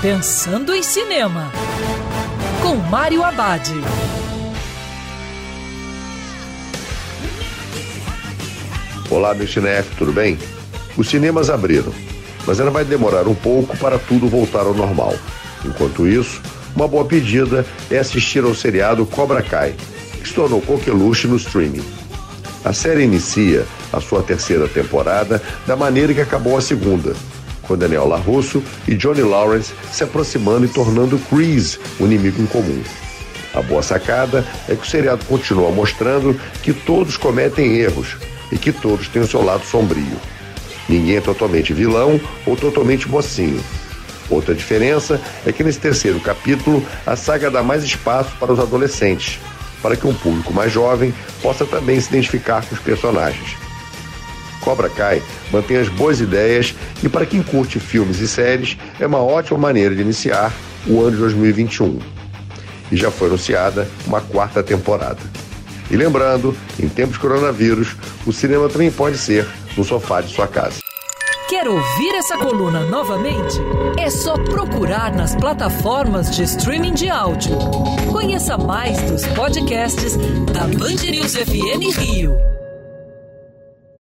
Pensando em Cinema, com Mário Abad. Olá, meu cinef, tudo bem? Os cinemas abriram, mas ainda vai demorar um pouco para tudo voltar ao normal. Enquanto isso, uma boa pedida é assistir ao seriado Cobra Kai, que se tornou coqueluche no streaming. A série inicia a sua terceira temporada da maneira que acabou a segunda, com Daniel LaRusso e Johnny Lawrence se aproximando e tornando Chris o inimigo em comum. A boa sacada é que o seriado continua mostrando que todos cometem erros e que todos têm o seu lado sombrio. Ninguém é totalmente vilão ou totalmente mocinho. Outra diferença é que nesse terceiro capítulo a saga dá mais espaço para os adolescentes, para que um público mais jovem possa também se identificar com os personagens. Cobra Kai mantém as boas ideias e, para quem curte filmes e séries, é uma ótima maneira de iniciar o ano de 2021. E já foi anunciada uma quarta temporada. E lembrando, em tempos de coronavírus, o cinema também pode ser no sofá de sua casa. Quer ouvir essa coluna novamente? É só procurar nas plataformas de streaming de áudio. Conheça mais dos podcasts da Band News FM Rio.